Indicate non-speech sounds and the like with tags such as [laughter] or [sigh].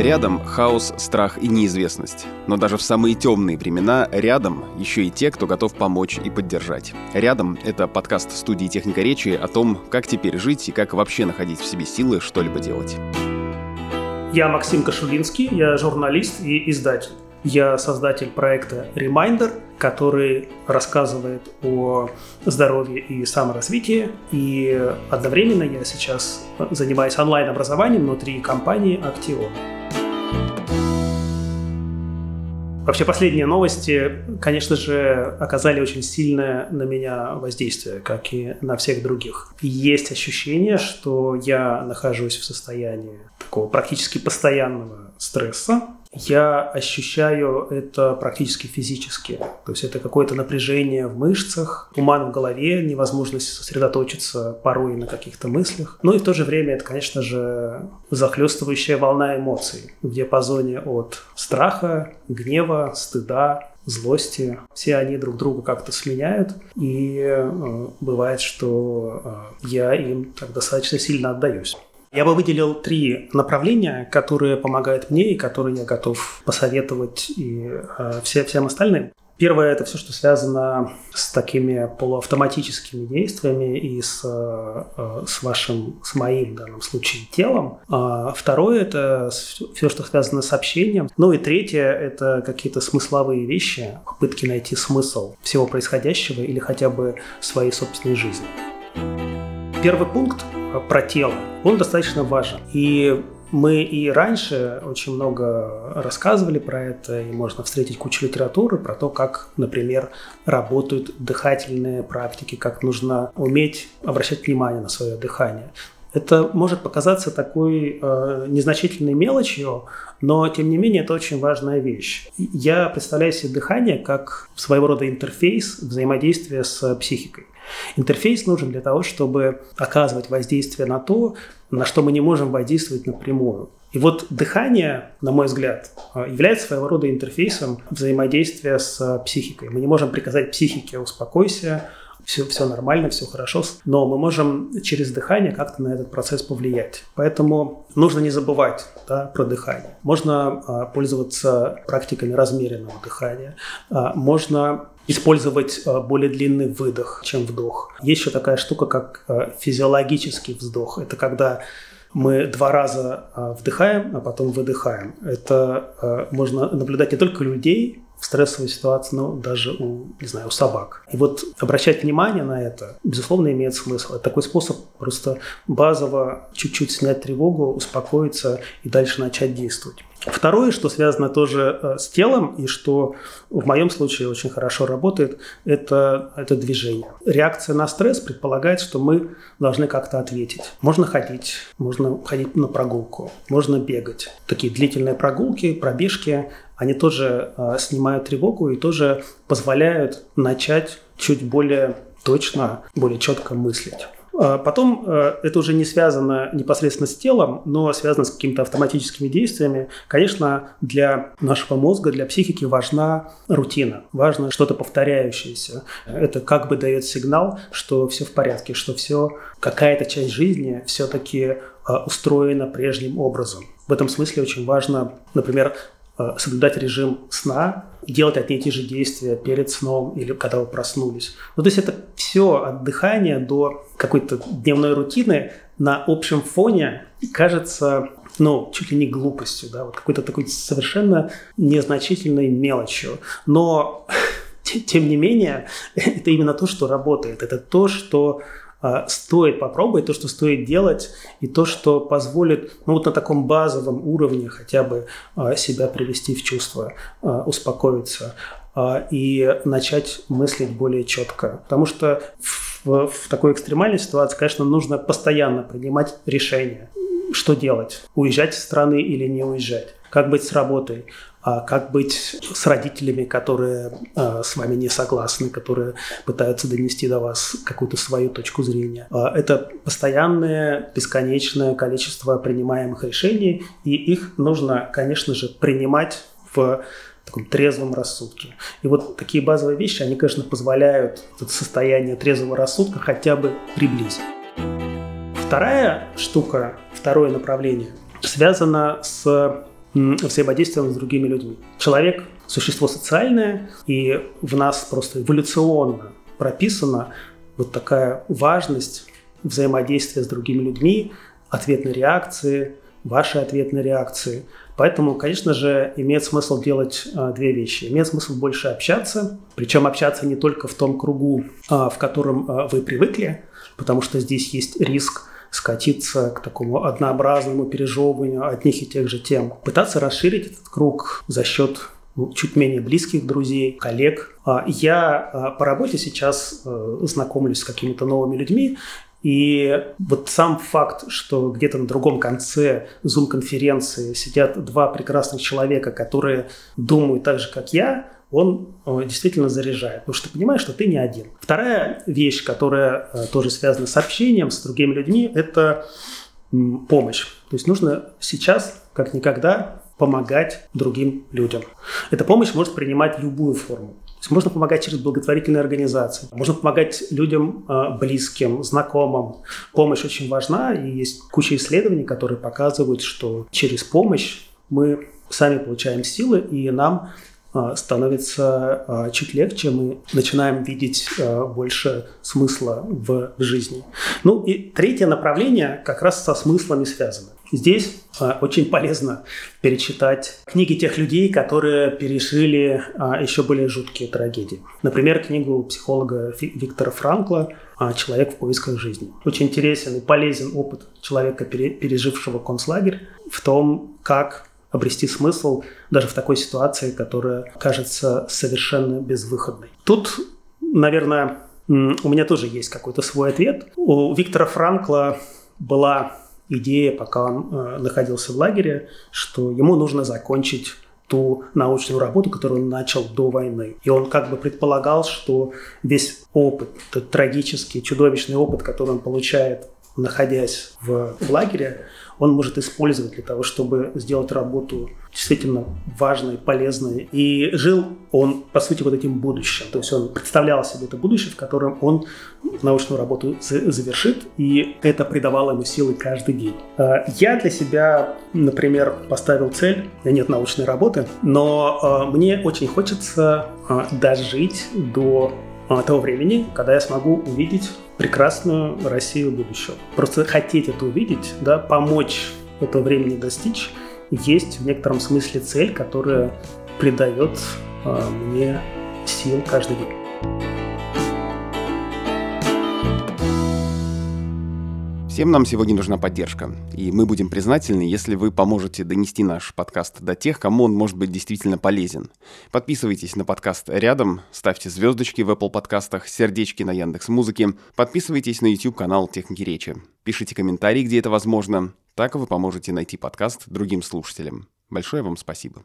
Рядом хаос, страх и неизвестность. Но даже в самые темные времена рядом еще и те, кто готов помочь и поддержать. Рядом — это подкаст студии «Техника речи» о том, как теперь жить и как вообще находить в себе силы что-либо делать. Я Максим Кашулинский, я журналист и издатель. Я создатель проекта Reminder, который рассказывает о здоровье и саморазвитии. И одновременно я сейчас занимаюсь онлайн-образованием внутри компании Actio. Вообще последние новости, конечно же, оказали очень сильное на меня воздействие, как и на всех других. Есть ощущение, что я нахожусь в состоянии такого практически постоянного стресса, я ощущаю это практически физически. То есть это какое-то напряжение в мышцах, туман в голове, невозможность сосредоточиться порой на каких-то мыслях. Ну и в то же время это, конечно же, захлестывающая волна эмоций в диапазоне от страха, гнева, стыда, злости. Все они друг друга как-то сменяют, и э, бывает, что э, я им так достаточно сильно отдаюсь. Я бы выделил три направления, которые помогают мне и которые я готов посоветовать и э, все, всем остальным. Первое – это все, что связано с такими полуавтоматическими действиями и с, э, с вашим, с моим в данном случае телом. А второе – это все, что связано с общением. Ну и третье – это какие-то смысловые вещи, попытки найти смысл всего происходящего или хотя бы своей собственной жизни. Первый пункт про тело, он достаточно важен. И мы и раньше очень много рассказывали про это, и можно встретить кучу литературы про то, как, например, работают дыхательные практики, как нужно уметь обращать внимание на свое дыхание. Это может показаться такой э, незначительной мелочью, но тем не менее это очень важная вещь. Я представляю себе дыхание как своего рода интерфейс взаимодействия с психикой. Интерфейс нужен для того, чтобы оказывать воздействие на то, на что мы не можем воздействовать напрямую. И вот дыхание, на мой взгляд, является своего рода интерфейсом взаимодействия с психикой. Мы не можем приказать психике «успокойся», все, все нормально, все хорошо, но мы можем через дыхание как-то на этот процесс повлиять. Поэтому нужно не забывать да, про дыхание. Можно а, пользоваться практиками размеренного дыхания. А, можно использовать э, более длинный выдох, чем вдох. Есть еще такая штука, как э, физиологический вздох. Это когда мы два раза э, вдыхаем, а потом выдыхаем. Это можно наблюдать не только людей, в стрессовой ситуации, но даже у, не знаю, у собак. И вот обращать внимание на это, безусловно, имеет смысл. Это такой способ просто базово чуть-чуть снять тревогу, успокоиться и дальше начать действовать. Второе, что связано тоже э, с телом и что в моем случае очень хорошо работает, это, это движение. Реакция на стресс предполагает, что мы должны как-то ответить. Можно ходить, можно ходить на прогулку, можно бегать. Такие длительные прогулки, пробежки, они тоже э, снимают тревогу и тоже позволяют начать чуть более точно, более четко мыслить. А потом э, это уже не связано непосредственно с телом, но связано с какими-то автоматическими действиями. Конечно, для нашего мозга, для психики важна рутина, важно что-то повторяющееся. Это как бы дает сигнал, что все в порядке, что все, какая-то часть жизни все-таки э, устроена прежним образом. В этом смысле очень важно, например, соблюдать режим сна, делать одни и те же действия перед сном или когда вы проснулись. Ну, то есть это все от дыхания до какой-то дневной рутины на общем фоне кажется ну, чуть ли не глупостью, да, вот какой-то такой совершенно незначительной мелочью. Но, [laughs] тем не менее, [laughs] это именно то, что работает. Это то, что стоит попробовать, то, что стоит делать, и то, что позволит ну, вот на таком базовом уровне хотя бы а, себя привести в чувство, а, успокоиться и начать мыслить более четко. Потому что в, в такой экстремальной ситуации, конечно, нужно постоянно принимать решения, что делать, уезжать из страны или не уезжать, как быть с работой, а как быть с родителями, которые э, с вами не согласны, которые пытаются донести до вас какую-то свою точку зрения. Э, это постоянное, бесконечное количество принимаемых решений, и их нужно, конечно же, принимать в таком трезвом рассудке. И вот такие базовые вещи, они, конечно, позволяют это состояние трезвого рассудка хотя бы приблизить. Вторая штука, второе направление связано с взаимодействием с другими людьми. Человек – существо социальное, и в нас просто эволюционно прописана вот такая важность взаимодействия с другими людьми, ответной реакции, вашей ответной реакции. Поэтому, конечно же, имеет смысл делать а, две вещи. Имеет смысл больше общаться, причем общаться не только в том кругу, а, в котором а, вы привыкли, потому что здесь есть риск скатиться к такому однообразному пережевыванию одних и тех же тем. Пытаться расширить этот круг за счет ну, чуть менее близких друзей, коллег. А, я а, по работе сейчас э, знакомлюсь с какими-то новыми людьми, и вот сам факт, что где-то на другом конце Zoom-конференции сидят два прекрасных человека, которые думают так же, как я, он э, действительно заряжает, потому что ты понимаешь, что ты не один. Вторая вещь, которая э, тоже связана с общением с другими людьми, это помощь. То есть нужно сейчас, как никогда, помогать другим людям. Эта помощь может принимать любую форму. То есть можно помогать через благотворительные организации, можно помогать людям э, близким, знакомым. Помощь очень важна, и есть куча исследований, которые показывают, что через помощь мы сами получаем силы, и нам становится а, чуть легче, мы начинаем видеть а, больше смысла в жизни. Ну и третье направление как раз со смыслами связано. Здесь очень полезно перечитать книги тех людей, которые пережили еще более жуткие трагедии. Например, книгу психолога Виктора Франкла «Человек в поисках жизни». Очень интересен и полезен опыт человека, пережившего концлагерь, в том, как обрести смысл даже в такой ситуации, которая кажется совершенно безвыходной. Тут, наверное, у меня тоже есть какой-то свой ответ. У Виктора Франкла была идея, пока он э, находился в лагере, что ему нужно закончить ту научную работу, которую он начал до войны. И он как бы предполагал, что весь опыт, тот трагический, чудовищный опыт, который он получает, находясь в лагере, он может использовать для того, чтобы сделать работу действительно важной, полезной. И жил он, по сути, вот этим будущим. То есть он представлял себе это будущее, в котором он научную работу завершит, и это придавало ему силы каждый день. А, я для себя, например, поставил цель, нет научной работы, но а, мне очень хочется а, дожить до того времени, когда я смогу увидеть прекрасную Россию будущего. Просто хотеть это увидеть, да, помочь этого времени достичь, есть в некотором смысле цель, которая придает э, мне сил каждый день. Всем нам сегодня нужна поддержка, и мы будем признательны, если вы поможете донести наш подкаст до тех, кому он может быть действительно полезен. Подписывайтесь на подкаст рядом, ставьте звездочки в Apple подкастах, сердечки на Яндекс Музыке, подписывайтесь на YouTube канал Техники Речи, пишите комментарии, где это возможно, так вы поможете найти подкаст другим слушателям. Большое вам спасибо.